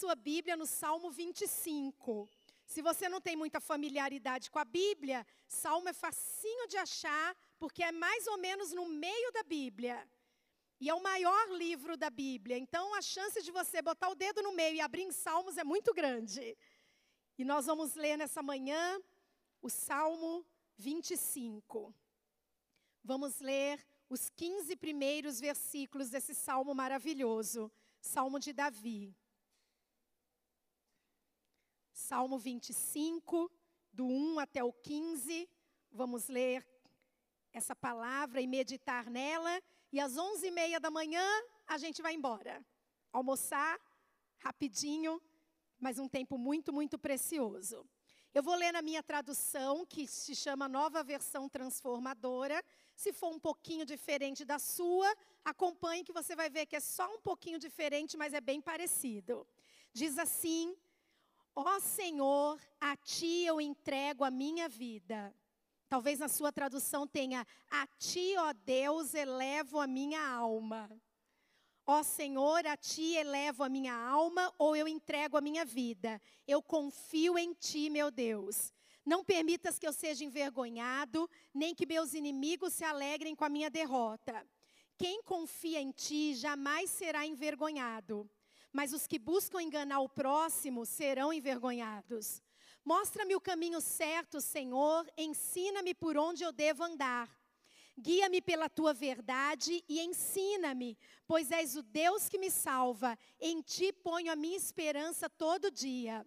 sua Bíblia no Salmo 25. Se você não tem muita familiaridade com a Bíblia, Salmo é facinho de achar, porque é mais ou menos no meio da Bíblia. E é o maior livro da Bíblia. Então, a chance de você botar o dedo no meio e abrir em Salmos é muito grande. E nós vamos ler nessa manhã o Salmo 25. Vamos ler os 15 primeiros versículos desse salmo maravilhoso, Salmo de Davi. Salmo 25, do 1 até o 15. Vamos ler essa palavra e meditar nela. E às 11h30 da manhã, a gente vai embora. Almoçar, rapidinho, mas um tempo muito, muito precioso. Eu vou ler na minha tradução, que se chama Nova Versão Transformadora. Se for um pouquinho diferente da sua, acompanhe que você vai ver que é só um pouquinho diferente, mas é bem parecido. Diz assim: Ó Senhor, a ti eu entrego a minha vida. Talvez na sua tradução tenha: A ti, ó Deus, elevo a minha alma. Ó Senhor, a ti elevo a minha alma ou eu entrego a minha vida. Eu confio em ti, meu Deus. Não permitas que eu seja envergonhado, nem que meus inimigos se alegrem com a minha derrota. Quem confia em ti jamais será envergonhado mas os que buscam enganar o próximo serão envergonhados. Mostra-me o caminho certo, Senhor, ensina-me por onde eu devo andar. Guia-me pela tua verdade e ensina-me, pois és o Deus que me salva. Em ti ponho a minha esperança todo dia.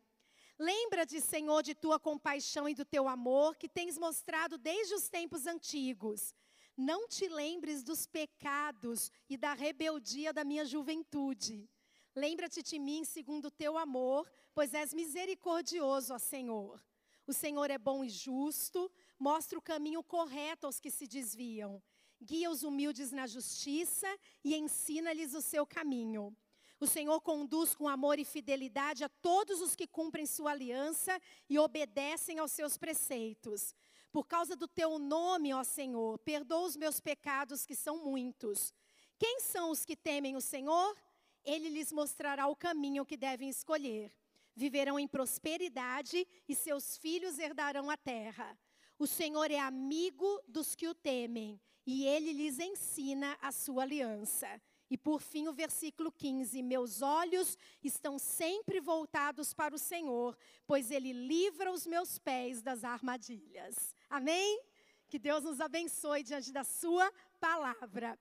Lembra-te, Senhor, de tua compaixão e do teu amor que tens mostrado desde os tempos antigos. Não te lembres dos pecados e da rebeldia da minha juventude. Lembra-te de mim segundo o teu amor, pois és misericordioso, ó Senhor. O Senhor é bom e justo, mostra o caminho correto aos que se desviam. Guia os humildes na justiça e ensina-lhes o seu caminho. O Senhor conduz com amor e fidelidade a todos os que cumprem sua aliança e obedecem aos seus preceitos. Por causa do teu nome, ó Senhor, perdoa os meus pecados, que são muitos. Quem são os que temem o Senhor? Ele lhes mostrará o caminho que devem escolher. Viverão em prosperidade e seus filhos herdarão a terra. O Senhor é amigo dos que o temem e ele lhes ensina a sua aliança. E por fim, o versículo 15: Meus olhos estão sempre voltados para o Senhor, pois Ele livra os meus pés das armadilhas. Amém? Que Deus nos abençoe diante da Sua palavra.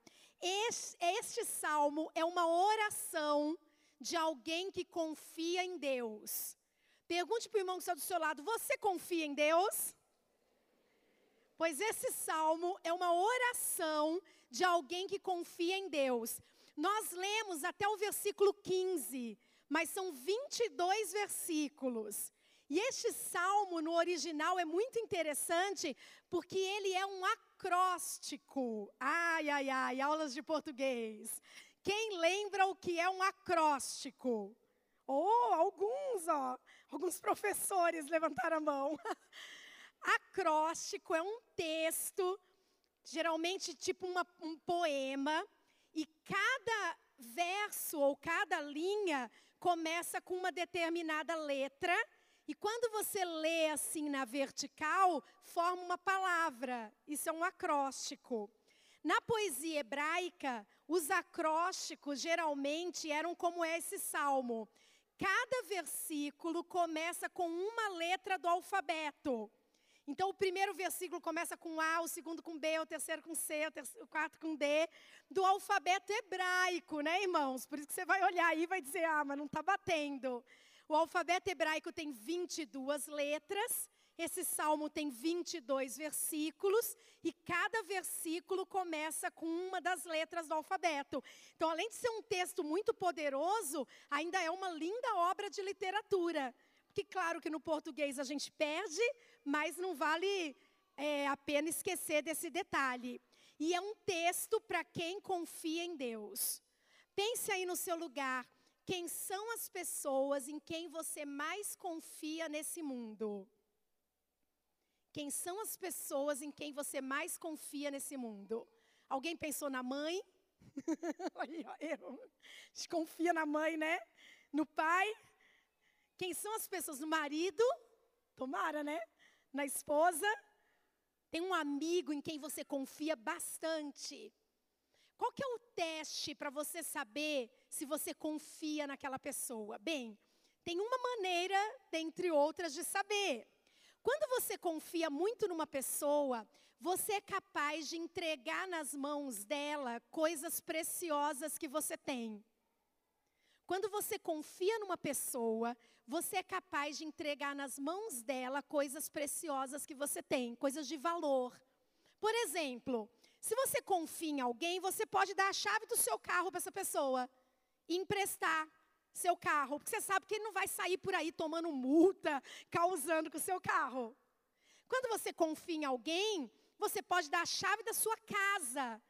Este, este salmo é uma oração de alguém que confia em Deus. Pergunte para o irmão que está do seu lado: Você confia em Deus? Pois esse salmo é uma oração de alguém que confia em Deus. Nós lemos até o versículo 15, mas são 22 versículos. E este salmo no original é muito interessante porque ele é um acróstico. Ai, ai, ai, aulas de português. Quem lembra o que é um acróstico? Oh, alguns, ó, alguns professores levantaram a mão. Acróstico é um texto, geralmente tipo uma, um poema, e cada verso ou cada linha começa com uma determinada letra e quando você lê assim na vertical, forma uma palavra. Isso é um acróstico. Na poesia hebraica, os acrósticos geralmente eram como esse salmo. Cada versículo começa com uma letra do alfabeto. Então, o primeiro versículo começa com A, o segundo com B, o terceiro com C, o, terceiro, o quarto com D, do alfabeto hebraico, né, irmãos? Por isso que você vai olhar aí e vai dizer, ah, mas não está batendo. O alfabeto hebraico tem 22 letras, esse salmo tem 22 versículos e cada versículo começa com uma das letras do alfabeto. Então, além de ser um texto muito poderoso, ainda é uma linda obra de literatura. Porque, claro que no português a gente perde, mas não vale é, a pena esquecer desse detalhe. E é um texto para quem confia em Deus. Pense aí no seu lugar. Quem são as pessoas em quem você mais confia nesse mundo? Quem são as pessoas em quem você mais confia nesse mundo? Alguém pensou na mãe? Olha, eu. Confia na mãe, né? No pai? Quem são as pessoas? No marido, tomara, né? Na esposa. Tem um amigo em quem você confia bastante. Qual que é o teste para você saber se você confia naquela pessoa? Bem, tem uma maneira, dentre outras, de saber. Quando você confia muito numa pessoa, você é capaz de entregar nas mãos dela coisas preciosas que você tem. Quando você confia numa pessoa, você é capaz de entregar nas mãos dela coisas preciosas que você tem, coisas de valor. Por exemplo, se você confia em alguém, você pode dar a chave do seu carro para essa pessoa emprestar seu carro, porque você sabe que ele não vai sair por aí tomando multa, causando com o seu carro. Quando você confia em alguém, você pode dar a chave da sua casa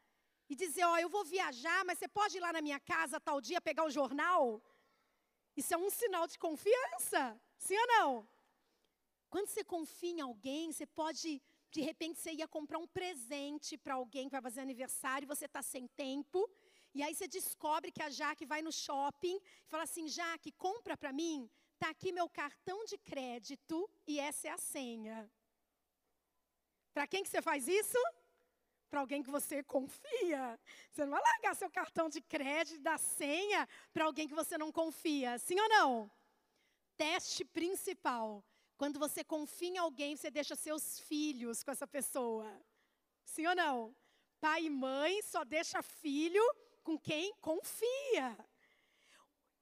e dizer: Ó, oh, eu vou viajar, mas você pode ir lá na minha casa tal dia pegar o jornal? Isso é um sinal de confiança, sim ou não? Quando você confia em alguém, você pode, de repente, você ia comprar um presente para alguém que vai fazer aniversário, e você está sem tempo, e aí você descobre que a Jaque vai no shopping e fala assim: Jaque, compra para mim, tá aqui meu cartão de crédito e essa é a senha. Para quem que você faz isso? Para alguém que você confia. Você não vai largar seu cartão de crédito da senha para alguém que você não confia, sim ou não? Teste principal. Quando você confia em alguém, você deixa seus filhos com essa pessoa. Sim ou não? Pai e mãe só deixa filho com quem confia.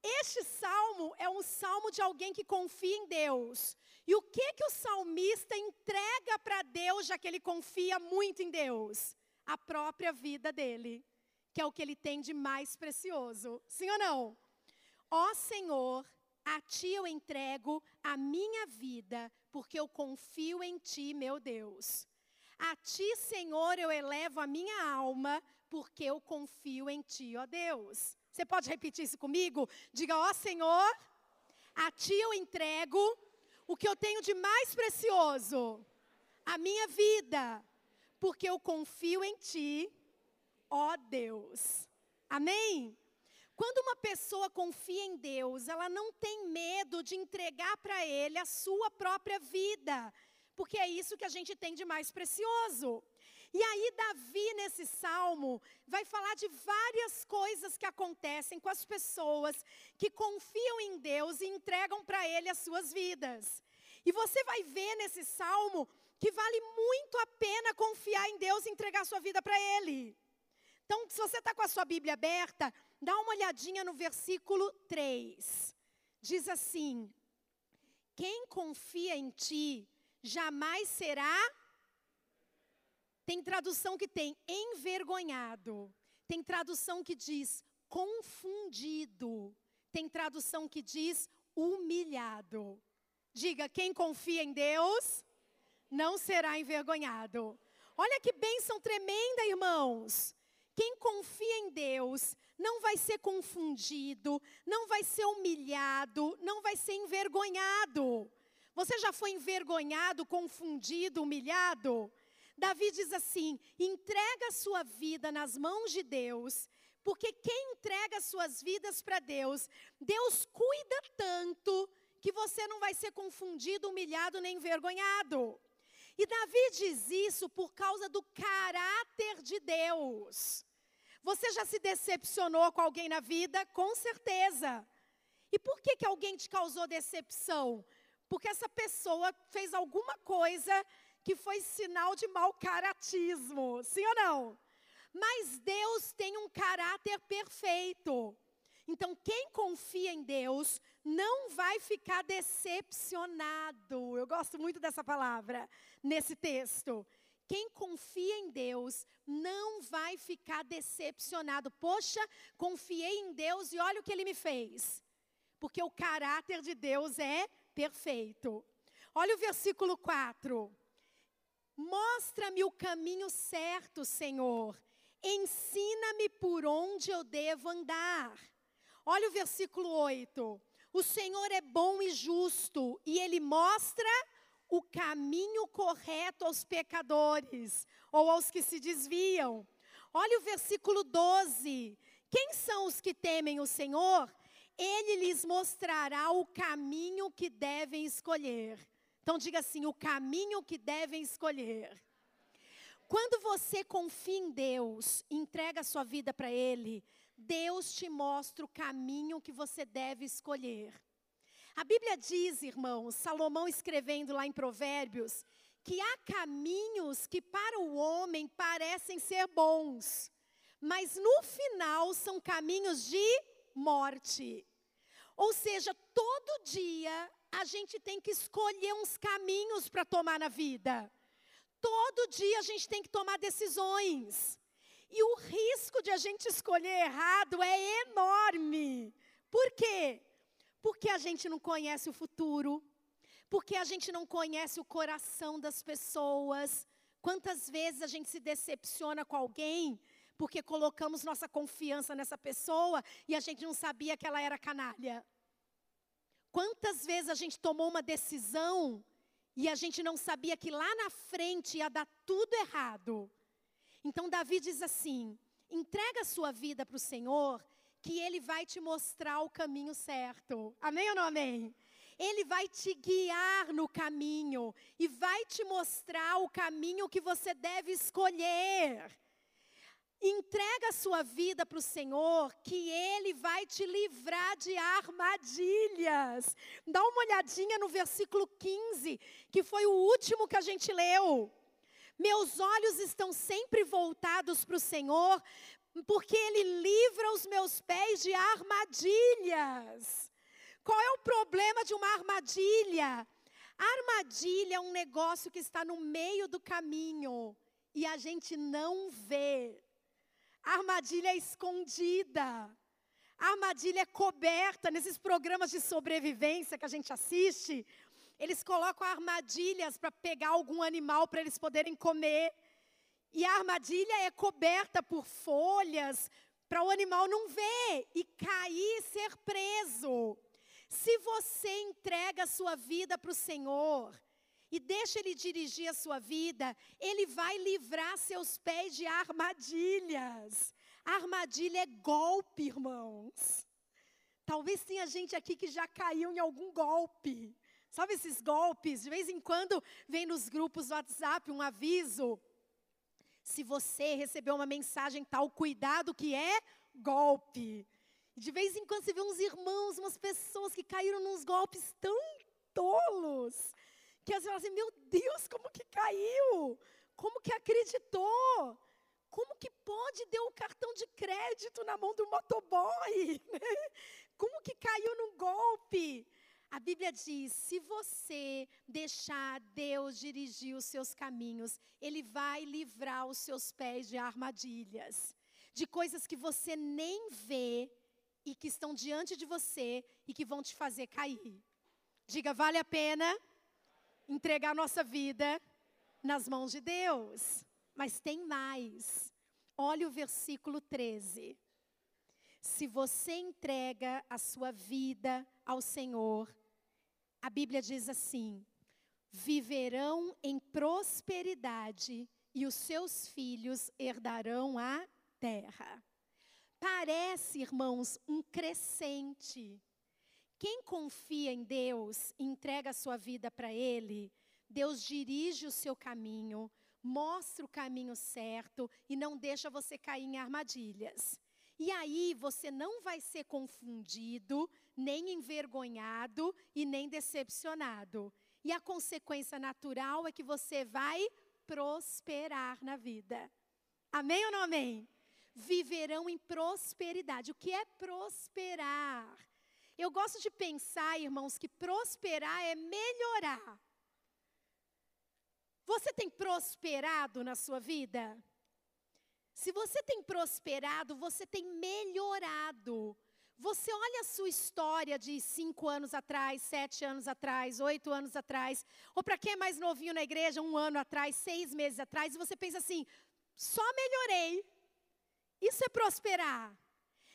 Este salmo é um salmo de alguém que confia em Deus. E o que que o salmista entrega para Deus, já que ele confia muito em Deus? A própria vida dele, que é o que ele tem de mais precioso. Sim ou não? Ó Senhor, a ti eu entrego a minha vida, porque eu confio em ti, meu Deus. A ti, Senhor, eu elevo a minha alma, porque eu confio em ti, ó Deus. Você pode repetir isso comigo? Diga, ó Senhor, a ti eu entrego o que eu tenho de mais precioso, a minha vida, porque eu confio em Ti, ó Deus. Amém? Quando uma pessoa confia em Deus, ela não tem medo de entregar para Ele a sua própria vida, porque é isso que a gente tem de mais precioso. E aí, Davi, nesse salmo, vai falar de várias coisas que acontecem com as pessoas que confiam em Deus e entregam para Ele as suas vidas. E você vai ver nesse salmo que vale muito a pena confiar em Deus e entregar sua vida para Ele. Então, se você está com a sua Bíblia aberta, dá uma olhadinha no versículo 3. Diz assim: Quem confia em ti jamais será tem tradução que tem envergonhado. Tem tradução que diz confundido. Tem tradução que diz humilhado. Diga, quem confia em Deus não será envergonhado. Olha que bênção tremenda, irmãos. Quem confia em Deus não vai ser confundido, não vai ser humilhado, não vai ser envergonhado. Você já foi envergonhado, confundido, humilhado? Davi diz assim: entrega a sua vida nas mãos de Deus, porque quem entrega suas vidas para Deus, Deus cuida tanto que você não vai ser confundido, humilhado nem envergonhado. E Davi diz isso por causa do caráter de Deus. Você já se decepcionou com alguém na vida? Com certeza. E por que, que alguém te causou decepção? Porque essa pessoa fez alguma coisa que foi sinal de mau caratismo, sim ou não? Mas Deus tem um caráter perfeito. Então, quem confia em Deus não vai ficar decepcionado. Eu gosto muito dessa palavra nesse texto. Quem confia em Deus não vai ficar decepcionado. Poxa, confiei em Deus e olha o que ele me fez. Porque o caráter de Deus é perfeito. Olha o versículo 4. Mostra-me o caminho certo, Senhor. Ensina-me por onde eu devo andar. Olha o versículo 8. O Senhor é bom e justo, e Ele mostra o caminho correto aos pecadores, ou aos que se desviam. Olha o versículo 12. Quem são os que temem o Senhor? Ele lhes mostrará o caminho que devem escolher. Então diga assim: o caminho que devem escolher. Quando você confia em Deus, entrega a sua vida para Ele, Deus te mostra o caminho que você deve escolher. A Bíblia diz, irmãos, Salomão escrevendo lá em Provérbios, que há caminhos que para o homem parecem ser bons, mas no final são caminhos de morte. Ou seja, todo dia a gente tem que escolher uns caminhos para tomar na vida. Todo dia a gente tem que tomar decisões. E o risco de a gente escolher errado é enorme. Por quê? Porque a gente não conhece o futuro, porque a gente não conhece o coração das pessoas. Quantas vezes a gente se decepciona com alguém porque colocamos nossa confiança nessa pessoa e a gente não sabia que ela era canalha? Quantas vezes a gente tomou uma decisão e a gente não sabia que lá na frente ia dar tudo errado? Então Davi diz assim: entrega a sua vida para o Senhor, que Ele vai te mostrar o caminho certo. Amém ou não amém? Ele vai te guiar no caminho e vai te mostrar o caminho que você deve escolher. Entrega a sua vida para o Senhor, que Ele vai te livrar de armadilhas. Dá uma olhadinha no versículo 15, que foi o último que a gente leu. Meus olhos estão sempre voltados para o Senhor, porque Ele livra os meus pés de armadilhas. Qual é o problema de uma armadilha? Armadilha é um negócio que está no meio do caminho e a gente não vê. Armadilha é escondida. Armadilha é coberta nesses programas de sobrevivência que a gente assiste. Eles colocam armadilhas para pegar algum animal para eles poderem comer. E a armadilha é coberta por folhas para o animal não ver e cair e ser preso. Se você entrega a sua vida para o Senhor, e deixa Ele dirigir a sua vida, Ele vai livrar seus pés de armadilhas. Armadilha é golpe, irmãos. Talvez tenha gente aqui que já caiu em algum golpe. Sabe esses golpes? De vez em quando vem nos grupos do WhatsApp um aviso. Se você recebeu uma mensagem tal, cuidado que é golpe. De vez em quando você vê uns irmãos, umas pessoas que caíram nos golpes tão tolos. Que às vezes assim, meu Deus, como que caiu? Como que acreditou? Como que pode deu o cartão de crédito na mão do motoboy? Como que caiu num golpe? A Bíblia diz: se você deixar Deus dirigir os seus caminhos, Ele vai livrar os seus pés de armadilhas, de coisas que você nem vê e que estão diante de você e que vão te fazer cair. Diga, vale a pena? Entregar nossa vida nas mãos de Deus. Mas tem mais. Olha o versículo 13. Se você entrega a sua vida ao Senhor, a Bíblia diz assim: viverão em prosperidade e os seus filhos herdarão a terra. Parece, irmãos, um crescente. Quem confia em Deus entrega a sua vida para Ele, Deus dirige o seu caminho, mostra o caminho certo e não deixa você cair em armadilhas. E aí você não vai ser confundido, nem envergonhado e nem decepcionado. E a consequência natural é que você vai prosperar na vida. Amém ou não amém? Viverão em prosperidade. O que é prosperar? Eu gosto de pensar, irmãos, que prosperar é melhorar. Você tem prosperado na sua vida? Se você tem prosperado, você tem melhorado. Você olha a sua história de cinco anos atrás, sete anos atrás, oito anos atrás, ou para quem é mais novinho na igreja, um ano atrás, seis meses atrás, e você pensa assim: só melhorei. Isso é prosperar.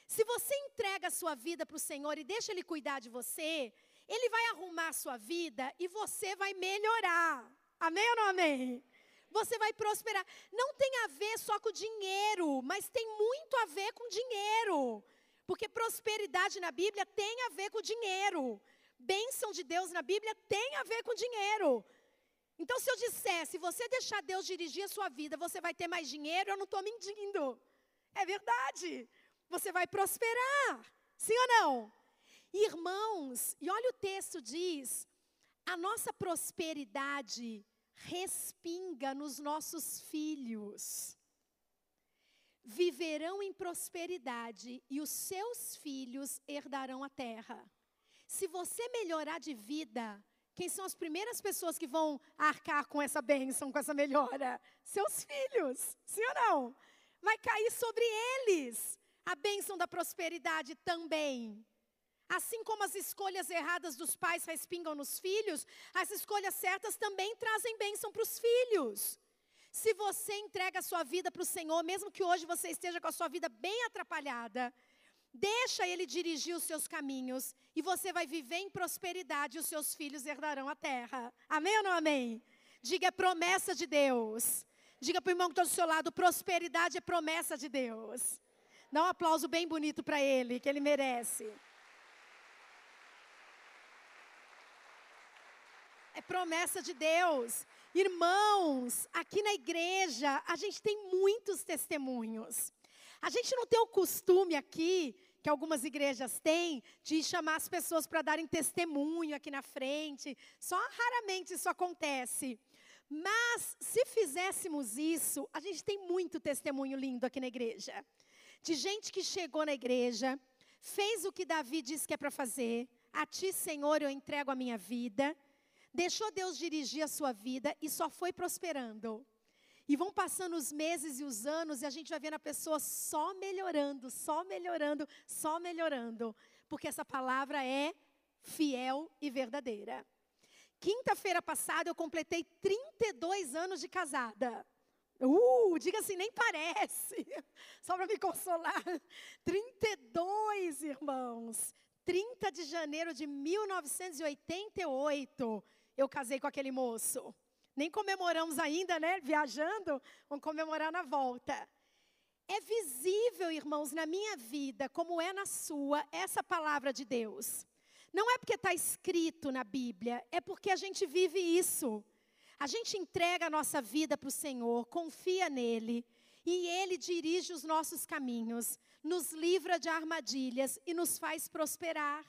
Se você entrega a sua vida para o Senhor e deixa Ele cuidar de você, Ele vai arrumar a sua vida e você vai melhorar. Amém ou não amém? Você vai prosperar. Não tem a ver só com dinheiro, mas tem muito a ver com dinheiro. Porque prosperidade na Bíblia tem a ver com dinheiro. Bênção de Deus na Bíblia tem a ver com dinheiro. Então, se eu disser, se você deixar Deus dirigir a sua vida, você vai ter mais dinheiro, eu não estou mentindo. É verdade. Você vai prosperar. Sim ou não? Irmãos, e olha o texto diz: a nossa prosperidade respinga nos nossos filhos. Viverão em prosperidade e os seus filhos herdarão a terra. Se você melhorar de vida, quem são as primeiras pessoas que vão arcar com essa bênção, com essa melhora? Seus filhos, sim ou não? Vai cair sobre eles a bênção da prosperidade também. Assim como as escolhas erradas dos pais respingam nos filhos, as escolhas certas também trazem bênção para os filhos. Se você entrega a sua vida para o Senhor, mesmo que hoje você esteja com a sua vida bem atrapalhada, deixa Ele dirigir os seus caminhos e você vai viver em prosperidade e os seus filhos herdarão a terra. Amém ou não amém? Diga é promessa de Deus. Diga para o irmão que está do seu lado: prosperidade é promessa de Deus. Dá um aplauso bem bonito para ele, que ele merece. É promessa de Deus. Irmãos, aqui na igreja, a gente tem muitos testemunhos. A gente não tem o costume aqui, que algumas igrejas têm, de chamar as pessoas para darem testemunho aqui na frente. Só raramente isso acontece. Mas, se fizéssemos isso, a gente tem muito testemunho lindo aqui na igreja. De gente que chegou na igreja, fez o que Davi disse que é para fazer. A ti, Senhor, eu entrego a minha vida deixou Deus dirigir a sua vida e só foi prosperando. E vão passando os meses e os anos e a gente vai vendo a pessoa só melhorando, só melhorando, só melhorando. Porque essa palavra é fiel e verdadeira. Quinta-feira passada eu completei 32 anos de casada. Uh, diga assim, nem parece. Só para me consolar. 32, irmãos. 30 de janeiro de 1988 eu casei com aquele moço. Nem comemoramos ainda, né? Viajando, vamos comemorar na volta. É visível, irmãos, na minha vida, como é na sua, essa palavra de Deus. Não é porque está escrito na Bíblia, é porque a gente vive isso. A gente entrega a nossa vida para o Senhor, confia nele, e ele dirige os nossos caminhos, nos livra de armadilhas e nos faz prosperar.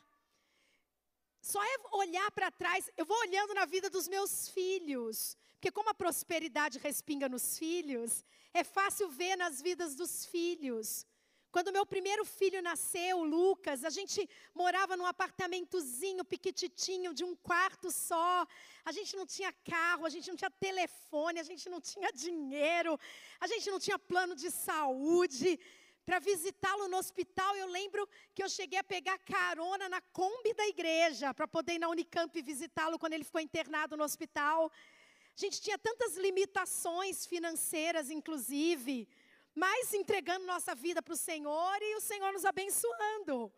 Só é olhar para trás, eu vou olhando na vida dos meus filhos, porque como a prosperidade respinga nos filhos, é fácil ver nas vidas dos filhos. Quando meu primeiro filho nasceu, Lucas, a gente morava num apartamentozinho piquititinho de um quarto só. A gente não tinha carro, a gente não tinha telefone, a gente não tinha dinheiro, a gente não tinha plano de saúde para visitá-lo no hospital, eu lembro que eu cheguei a pegar carona na Kombi da igreja para poder ir na Unicamp visitá-lo quando ele ficou internado no hospital. A gente tinha tantas limitações financeiras, inclusive, mas entregando nossa vida para o Senhor e o Senhor nos abençoando.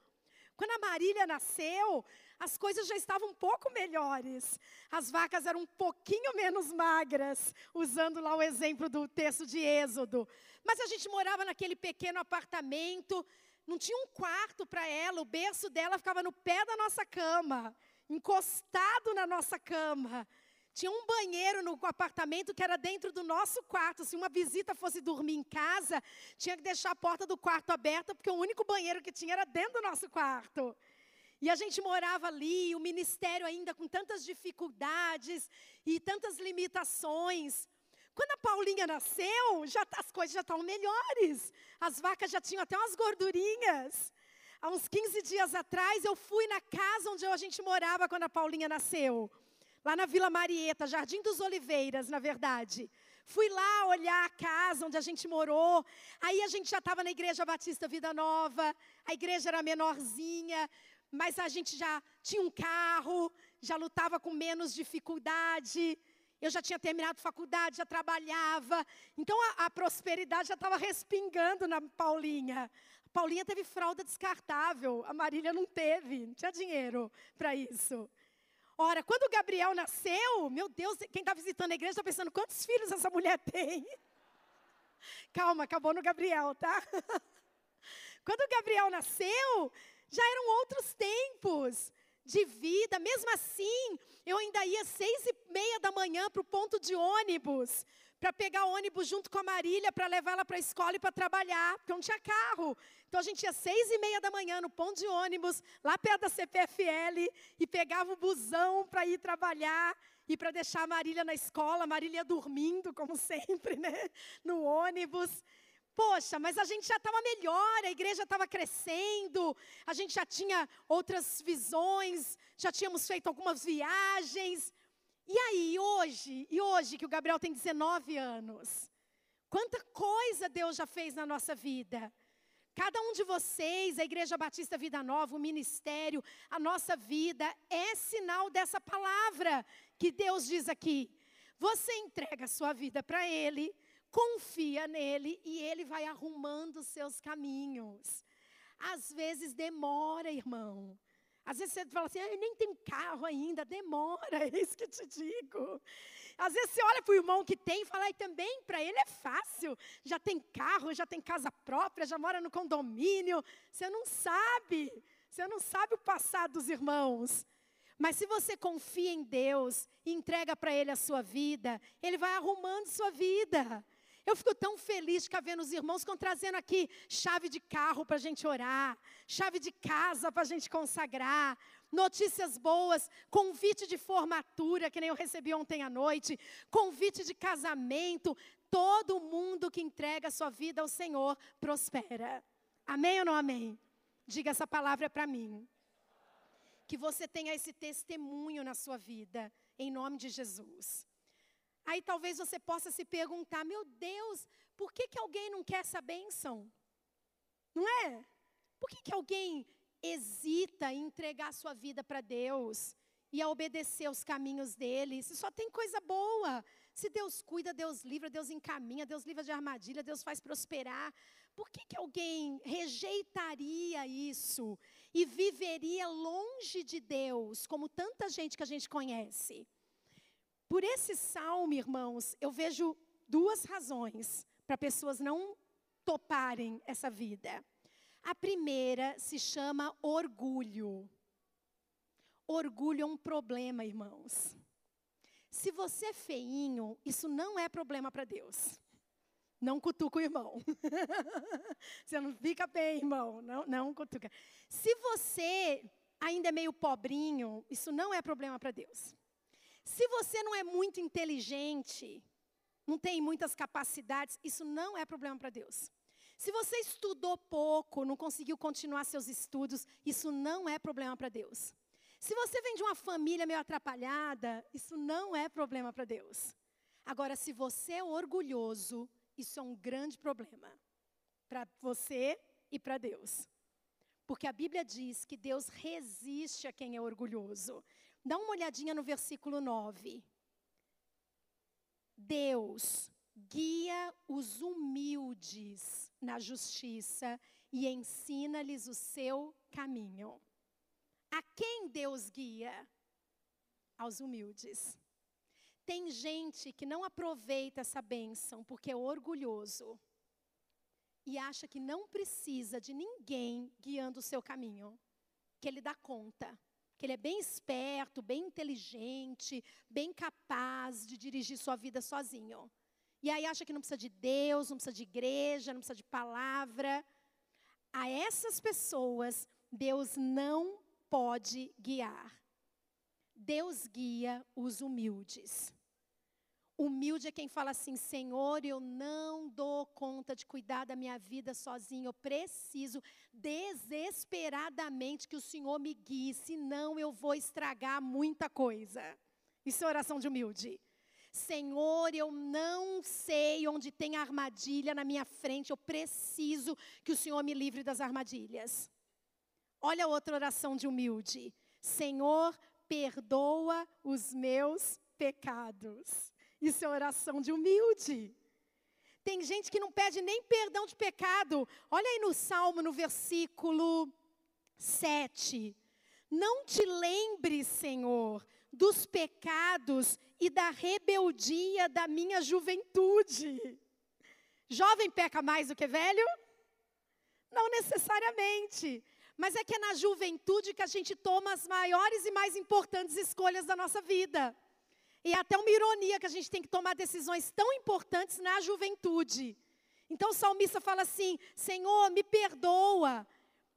Quando a Marília nasceu, as coisas já estavam um pouco melhores. As vacas eram um pouquinho menos magras, usando lá o exemplo do texto de Êxodo. Mas a gente morava naquele pequeno apartamento, não tinha um quarto para ela, o berço dela ficava no pé da nossa cama, encostado na nossa cama. Tinha um banheiro no apartamento que era dentro do nosso quarto. Se uma visita fosse dormir em casa, tinha que deixar a porta do quarto aberta, porque o único banheiro que tinha era dentro do nosso quarto. E a gente morava ali, o ministério ainda com tantas dificuldades e tantas limitações. Quando a Paulinha nasceu, já, tá, as coisas já estavam melhores. As vacas já tinham até umas gordurinhas. Há uns 15 dias atrás, eu fui na casa onde a gente morava quando a Paulinha nasceu. Lá na Vila Marieta, Jardim dos Oliveiras, na verdade. Fui lá olhar a casa onde a gente morou. Aí a gente já estava na Igreja Batista Vida Nova. A igreja era menorzinha, mas a gente já tinha um carro, já lutava com menos dificuldade. Eu já tinha terminado faculdade, já trabalhava. Então a, a prosperidade já estava respingando na Paulinha. A Paulinha teve fralda descartável, a Marília não teve, não tinha dinheiro para isso. Ora, quando o Gabriel nasceu, meu Deus, quem está visitando a igreja está pensando, quantos filhos essa mulher tem? Calma, acabou no Gabriel, tá? Quando o Gabriel nasceu, já eram outros tempos de vida. Mesmo assim, eu ainda ia seis e meia da manhã para o ponto de ônibus, para pegar ônibus junto com a Marília, para levar ela para a escola e para trabalhar, porque não tinha carro. Então a gente ia seis e meia da manhã no ponto de ônibus, lá perto da CPFL, e pegava o busão para ir trabalhar e para deixar a Marília na escola, a Marília dormindo, como sempre, né? No ônibus. Poxa, mas a gente já estava melhor, a igreja estava crescendo, a gente já tinha outras visões, já tínhamos feito algumas viagens. E aí, hoje, e hoje que o Gabriel tem 19 anos, quanta coisa Deus já fez na nossa vida. Cada um de vocês, a Igreja Batista Vida Nova, o ministério, a nossa vida, é sinal dessa palavra que Deus diz aqui. Você entrega a sua vida para Ele, confia nele e ele vai arrumando os seus caminhos. Às vezes demora, irmão. Às vezes você fala assim, ah, eu nem tenho carro ainda, demora, é isso que te digo. Às vezes você olha para o irmão que tem e fala, e também para ele é fácil, já tem carro, já tem casa própria, já mora no condomínio. Você não sabe, você não sabe o passado dos irmãos. Mas se você confia em Deus e entrega para Ele a sua vida, Ele vai arrumando sua vida. Eu fico tão feliz de ficar vendo os irmãos estão trazendo aqui chave de carro para a gente orar, chave de casa para a gente consagrar, notícias boas, convite de formatura, que nem eu recebi ontem à noite, convite de casamento. Todo mundo que entrega a sua vida ao Senhor prospera. Amém ou não amém? Diga essa palavra para mim. Que você tenha esse testemunho na sua vida, em nome de Jesus. Aí talvez você possa se perguntar: meu Deus, por que, que alguém não quer essa bênção? Não é? Por que, que alguém hesita em entregar sua vida para Deus e a obedecer os caminhos dele? Se só tem coisa boa. Se Deus cuida, Deus livra, Deus encaminha, Deus livra de armadilha, Deus faz prosperar. Por que, que alguém rejeitaria isso e viveria longe de Deus, como tanta gente que a gente conhece? Por esse salmo, irmãos, eu vejo duas razões para pessoas não toparem essa vida. A primeira se chama orgulho. Orgulho é um problema, irmãos. Se você é feinho, isso não é problema para Deus. Não cutuca o irmão. você não fica bem, irmão. Não, não cutuca. Se você ainda é meio pobrinho, isso não é problema para Deus. Se você não é muito inteligente, não tem muitas capacidades, isso não é problema para Deus. Se você estudou pouco, não conseguiu continuar seus estudos, isso não é problema para Deus. Se você vem de uma família meio atrapalhada, isso não é problema para Deus. Agora, se você é orgulhoso, isso é um grande problema para você e para Deus. Porque a Bíblia diz que Deus resiste a quem é orgulhoso. Dá uma olhadinha no versículo 9. Deus guia os humildes na justiça e ensina-lhes o seu caminho. A quem Deus guia? Aos humildes. Tem gente que não aproveita essa bênção porque é orgulhoso e acha que não precisa de ninguém guiando o seu caminho, que ele dá conta que ele é bem esperto, bem inteligente, bem capaz de dirigir sua vida sozinho. E aí acha que não precisa de Deus, não precisa de igreja, não precisa de palavra. A essas pessoas, Deus não pode guiar. Deus guia os humildes. Humilde é quem fala assim: Senhor, eu não dou conta de cuidar da minha vida sozinho. Eu preciso desesperadamente que o Senhor me guie, senão eu vou estragar muita coisa. Isso é oração de humilde. Senhor, eu não sei onde tem armadilha na minha frente, eu preciso que o Senhor me livre das armadilhas. Olha outra oração de humilde. Senhor, perdoa os meus pecados. Isso é oração de humilde. Tem gente que não pede nem perdão de pecado. Olha aí no Salmo, no versículo 7. Não te lembre, Senhor, dos pecados e da rebeldia da minha juventude. Jovem peca mais do que velho? Não necessariamente. Mas é que é na juventude que a gente toma as maiores e mais importantes escolhas da nossa vida. E é até uma ironia que a gente tem que tomar decisões tão importantes na juventude. Então o salmista fala assim: Senhor, me perdoa.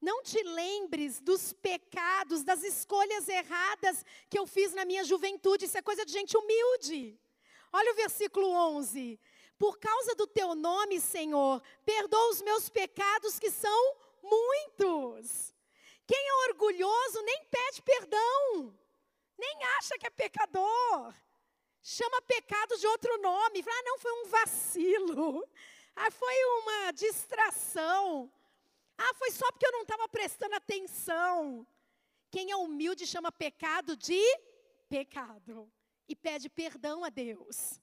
Não te lembres dos pecados, das escolhas erradas que eu fiz na minha juventude. Isso é coisa de gente humilde. Olha o versículo 11. Por causa do teu nome, Senhor, perdoa os meus pecados que são muitos. Quem é orgulhoso nem pede perdão, nem acha que é pecador. Chama pecado de outro nome. Ah, não, foi um vacilo. Ah, foi uma distração. Ah, foi só porque eu não estava prestando atenção. Quem é humilde chama pecado de pecado e pede perdão a Deus.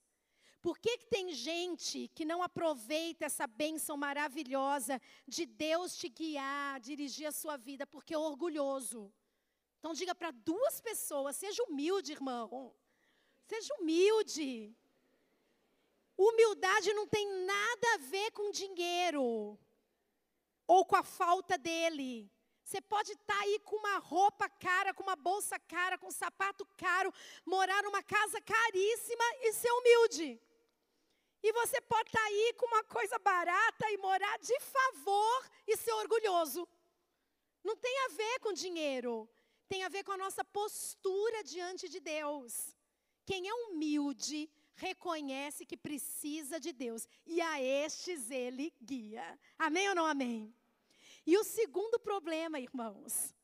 Por que, que tem gente que não aproveita essa bênção maravilhosa de Deus te guiar, dirigir a sua vida? Porque é orgulhoso. Então diga para duas pessoas: seja humilde, irmão. Seja humilde. Humildade não tem nada a ver com dinheiro ou com a falta dele. Você pode estar tá aí com uma roupa cara, com uma bolsa cara, com um sapato caro, morar numa casa caríssima e ser humilde. E você pode estar tá aí com uma coisa barata e morar de favor e ser orgulhoso. Não tem a ver com dinheiro, tem a ver com a nossa postura diante de Deus. Quem é humilde reconhece que precisa de Deus e a estes ele guia. Amém ou não amém? E o segundo problema, irmãos,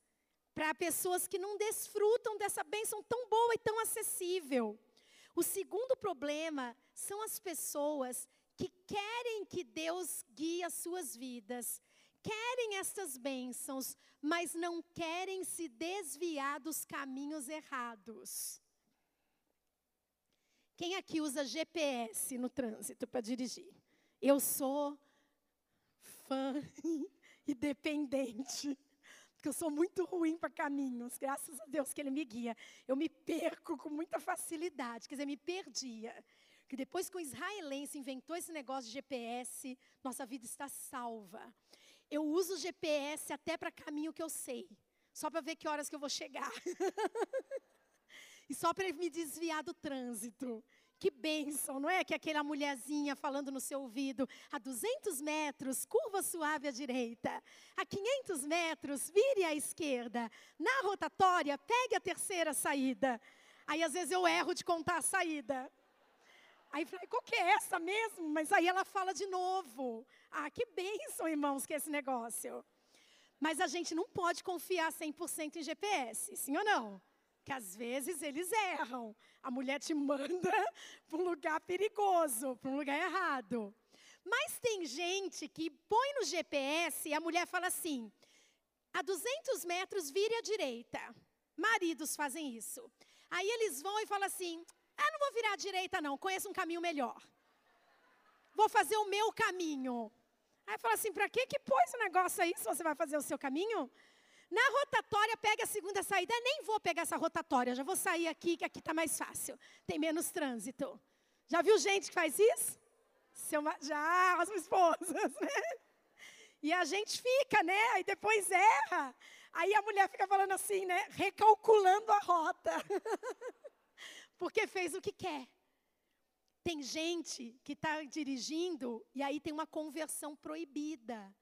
para pessoas que não desfrutam dessa bênção tão boa e tão acessível. O segundo problema são as pessoas que querem que Deus guie as suas vidas, querem estas bênçãos, mas não querem se desviar dos caminhos errados. Quem aqui usa GPS no trânsito para dirigir? Eu sou fã e dependente. Porque eu sou muito ruim para caminhos, graças a Deus que Ele me guia. Eu me perco com muita facilidade, quer dizer, me perdia. Que depois que o israelense inventou esse negócio de GPS, nossa vida está salva. Eu uso GPS até para caminho que eu sei, só para ver que horas que eu vou chegar. E só para me desviar do trânsito. Que bênção, não é? Que aquela mulherzinha falando no seu ouvido, a 200 metros, curva suave à direita. A 500 metros, vire à esquerda. Na rotatória, pegue a terceira saída. Aí, às vezes, eu erro de contar a saída. Aí falei, qual que é essa mesmo? Mas aí ela fala de novo. Ah, que bênção, irmãos, que é esse negócio. Mas a gente não pode confiar 100% em GPS, sim ou não? Que às vezes eles erram. A mulher te manda para um lugar perigoso, para um lugar errado. Mas tem gente que põe no GPS e a mulher fala assim: a 200 metros vire à direita. Maridos fazem isso. Aí eles vão e falam assim: ah, não vou virar à direita, não, conheço um caminho melhor. Vou fazer o meu caminho. Aí fala assim: para que, que pôs o negócio aí se você vai fazer o seu caminho? Na rotatória, pega a segunda saída. Nem vou pegar essa rotatória, já vou sair aqui, que aqui está mais fácil. Tem menos trânsito. Já viu gente que faz isso? Seu, já, as esposas, né? E a gente fica, né? Aí depois erra. Aí a mulher fica falando assim, né? Recalculando a rota. Porque fez o que quer. Tem gente que está dirigindo e aí tem uma conversão proibida.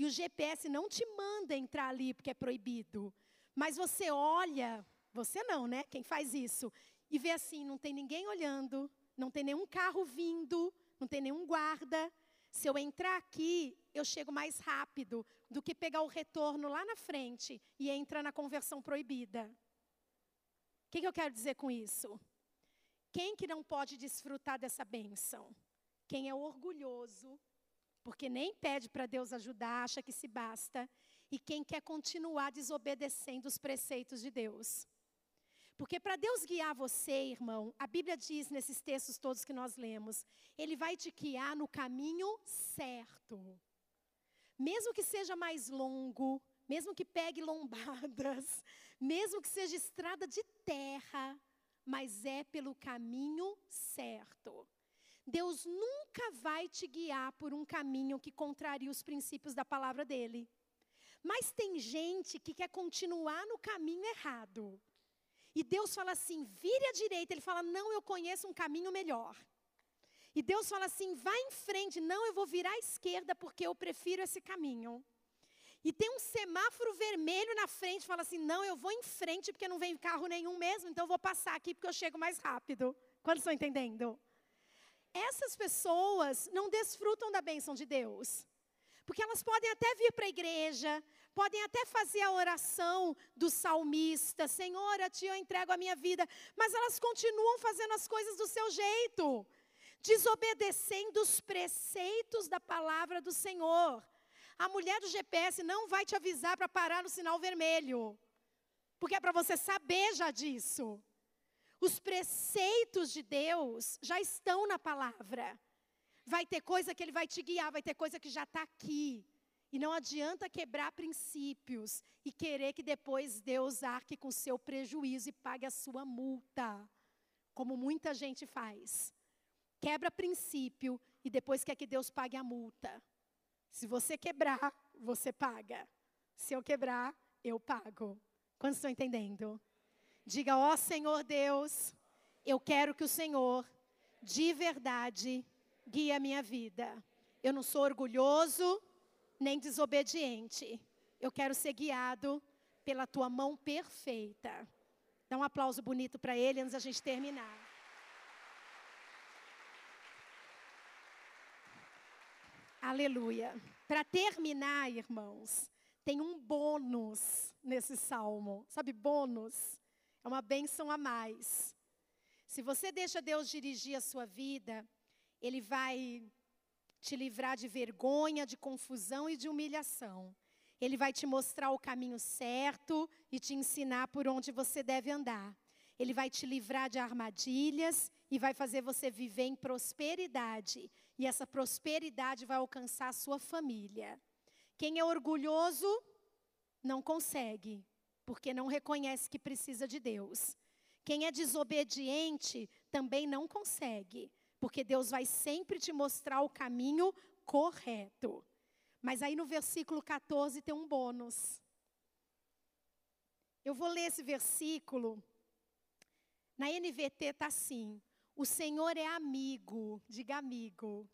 E o GPS não te manda entrar ali porque é proibido. Mas você olha, você não, né? Quem faz isso? E vê assim, não tem ninguém olhando, não tem nenhum carro vindo, não tem nenhum guarda. Se eu entrar aqui, eu chego mais rápido do que pegar o retorno lá na frente e entrar na conversão proibida. O que, que eu quero dizer com isso? Quem que não pode desfrutar dessa bênção? Quem é orgulhoso porque nem pede para Deus ajudar, acha que se basta, e quem quer continuar desobedecendo os preceitos de Deus. Porque para Deus guiar você, irmão, a Bíblia diz nesses textos todos que nós lemos, Ele vai te guiar no caminho certo. Mesmo que seja mais longo, mesmo que pegue lombadas, mesmo que seja estrada de terra, mas é pelo caminho certo. Deus nunca vai te guiar por um caminho que contraria os princípios da palavra dele. Mas tem gente que quer continuar no caminho errado. E Deus fala assim: vire à direita. Ele fala: não, eu conheço um caminho melhor. E Deus fala assim: vá em frente. Não, eu vou virar à esquerda porque eu prefiro esse caminho. E tem um semáforo vermelho na frente, fala assim: não, eu vou em frente porque não vem carro nenhum mesmo, então eu vou passar aqui porque eu chego mais rápido. Quantos estão entendendo? Essas pessoas não desfrutam da bênção de Deus. Porque elas podem até vir para a igreja, podem até fazer a oração do salmista: Senhor, a ti eu entrego a minha vida, mas elas continuam fazendo as coisas do seu jeito, desobedecendo os preceitos da palavra do Senhor. A mulher do GPS não vai te avisar para parar no sinal vermelho, porque é para você saber já disso. Os preceitos de Deus já estão na palavra. Vai ter coisa que Ele vai te guiar, vai ter coisa que já está aqui. E não adianta quebrar princípios e querer que depois Deus arque com seu prejuízo e pague a sua multa, como muita gente faz. Quebra princípio e depois quer que Deus pague a multa. Se você quebrar, você paga. Se eu quebrar, eu pago. Quantos estão entendendo? Diga, ó Senhor Deus, eu quero que o Senhor, de verdade, guie a minha vida. Eu não sou orgulhoso nem desobediente. Eu quero ser guiado pela tua mão perfeita. Dá um aplauso bonito para ele antes da gente terminar. Aleluia. Para terminar, irmãos, tem um bônus nesse salmo. Sabe, bônus? É uma bênção a mais. Se você deixa Deus dirigir a sua vida, Ele vai te livrar de vergonha, de confusão e de humilhação. Ele vai te mostrar o caminho certo e te ensinar por onde você deve andar. Ele vai te livrar de armadilhas e vai fazer você viver em prosperidade. E essa prosperidade vai alcançar a sua família. Quem é orgulhoso não consegue, porque não reconhece que precisa de Deus. Quem é desobediente também não consegue, porque Deus vai sempre te mostrar o caminho correto. Mas aí no versículo 14 tem um bônus. Eu vou ler esse versículo. Na NVT está assim: O Senhor é amigo, diga amigo.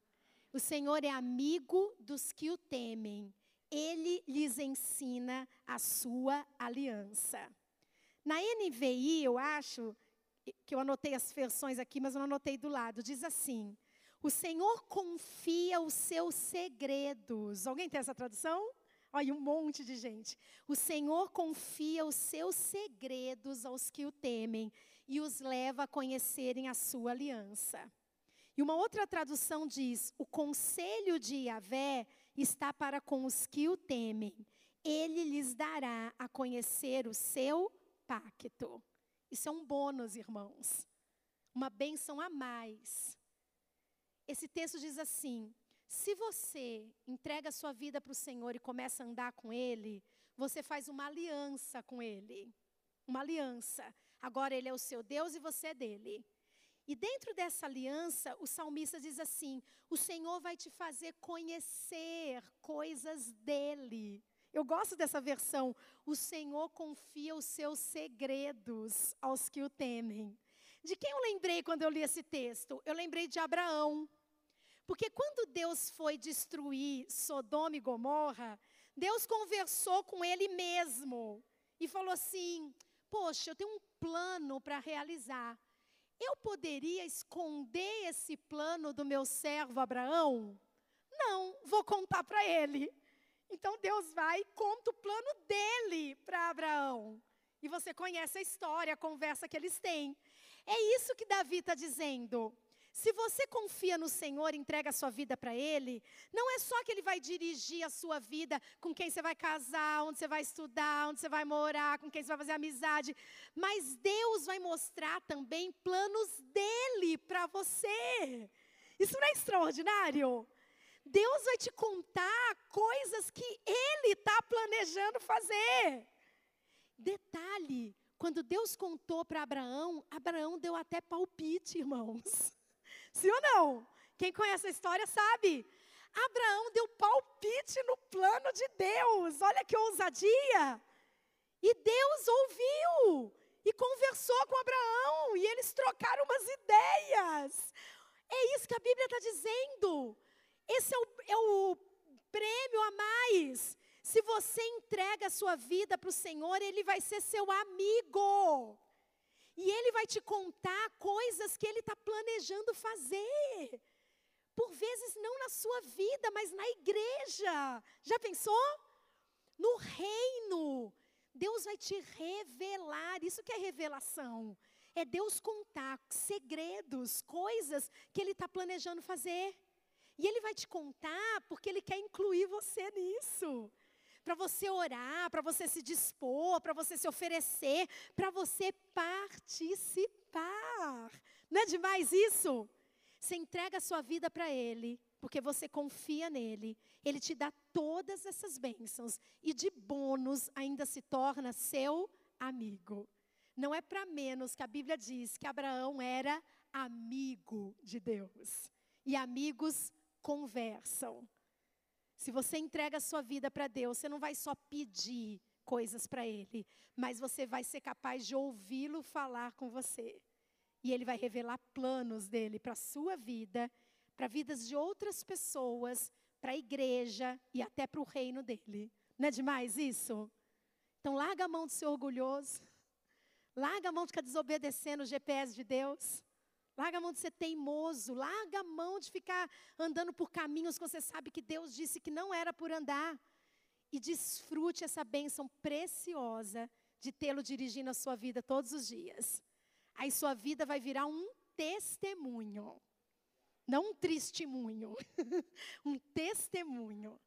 O Senhor é amigo dos que o temem ele lhes ensina a sua aliança. Na NVI, eu acho, que eu anotei as versões aqui, mas eu não anotei do lado, diz assim: O Senhor confia os seus segredos. Alguém tem essa tradução? Olha, um monte de gente. O Senhor confia os seus segredos aos que o temem e os leva a conhecerem a sua aliança. E uma outra tradução diz: O conselho de Yahvé está para com os que o temem. Ele lhes dará a conhecer o seu pacto. Isso é um bônus, irmãos. Uma bênção a mais. Esse texto diz assim: se você entrega a sua vida para o Senhor e começa a andar com Ele, você faz uma aliança com Ele. Uma aliança. Agora Ele é o seu Deus e você é dele. E dentro dessa aliança, o salmista diz assim: o Senhor vai te fazer conhecer coisas dele. Eu gosto dessa versão. O Senhor confia os seus segredos aos que o temem. De quem eu lembrei quando eu li esse texto? Eu lembrei de Abraão. Porque quando Deus foi destruir Sodoma e Gomorra, Deus conversou com ele mesmo e falou assim: Poxa, eu tenho um plano para realizar. Eu poderia esconder esse plano do meu servo Abraão? Não, vou contar para ele. Então Deus vai e conta o plano dele para Abraão. E você conhece a história, a conversa que eles têm. É isso que Davi está dizendo. Se você confia no Senhor entrega a sua vida para Ele, não é só que Ele vai dirigir a sua vida com quem você vai casar, onde você vai estudar, onde você vai morar, com quem você vai fazer amizade, mas Deus vai mostrar também planos dele para você. Isso não é extraordinário? Deus vai te contar coisas que Ele está planejando fazer. Detalhe: quando Deus contou para Abraão, Abraão deu até palpite, irmãos. Sim ou não? Quem conhece a história sabe. Abraão deu palpite no plano de Deus. Olha que ousadia! E Deus ouviu e conversou com Abraão, e eles trocaram umas ideias. É isso que a Bíblia está dizendo. Esse é o, é o prêmio a mais. Se você entrega a sua vida para o Senhor, Ele vai ser seu amigo. E Ele vai te contar coisas que Ele está planejando fazer. Por vezes não na sua vida, mas na igreja. Já pensou? No reino. Deus vai te revelar. Isso que é revelação. É Deus contar segredos, coisas que Ele está planejando fazer. E Ele vai te contar porque Ele quer incluir você nisso. Para você orar, para você se dispor, para você se oferecer, para você participar. Não é demais isso? Você entrega a sua vida para Ele, porque você confia nele. Ele te dá todas essas bênçãos e de bônus ainda se torna seu amigo. Não é para menos que a Bíblia diz que Abraão era amigo de Deus. E amigos conversam. Se você entrega a sua vida para Deus, você não vai só pedir coisas para Ele, mas você vai ser capaz de ouvi-lo falar com você. E Ele vai revelar planos dele para a sua vida, para vidas de outras pessoas, para a igreja e até para o reino dele. Não é demais isso? Então larga a mão de ser orgulhoso. Larga a mão de ficar desobedecendo o GPS de Deus. Larga a mão de ser teimoso. Larga a mão de ficar andando por caminhos que você sabe que Deus disse que não era por andar. E desfrute essa bênção preciosa de tê-lo dirigindo a sua vida todos os dias. Aí sua vida vai virar um testemunho. Não um testemunho. um testemunho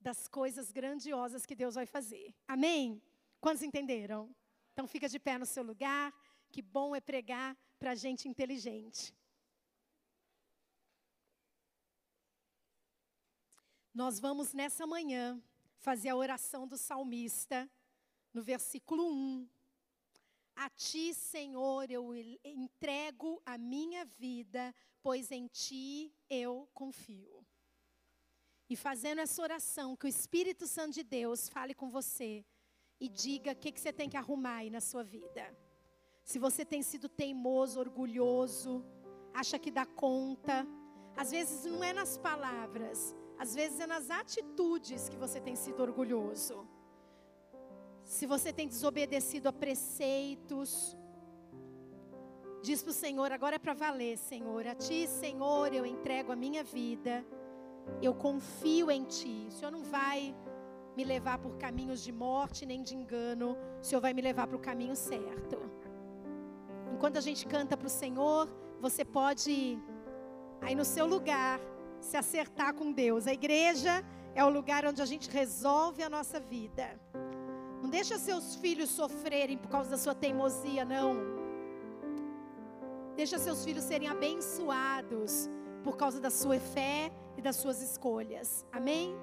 das coisas grandiosas que Deus vai fazer. Amém? Quantos entenderam? Então fica de pé no seu lugar. Que bom é pregar para gente inteligente. Nós vamos nessa manhã fazer a oração do salmista, no versículo 1. A ti, Senhor, eu entrego a minha vida, pois em ti eu confio. E fazendo essa oração, que o Espírito Santo de Deus fale com você e diga o que, que você tem que arrumar aí na sua vida. Se você tem sido teimoso, orgulhoso, acha que dá conta, às vezes não é nas palavras, às vezes é nas atitudes que você tem sido orgulhoso. Se você tem desobedecido a preceitos, diz para o Senhor: agora é para valer, Senhor. A Ti, Senhor, eu entrego a minha vida. Eu confio em Ti. O Senhor não vai me levar por caminhos de morte nem de engano, o Senhor vai me levar para o caminho certo. Enquanto a gente canta para o Senhor, você pode, aí no seu lugar, se acertar com Deus. A igreja é o lugar onde a gente resolve a nossa vida. Não deixa seus filhos sofrerem por causa da sua teimosia, não. Deixa seus filhos serem abençoados por causa da sua fé e das suas escolhas. Amém?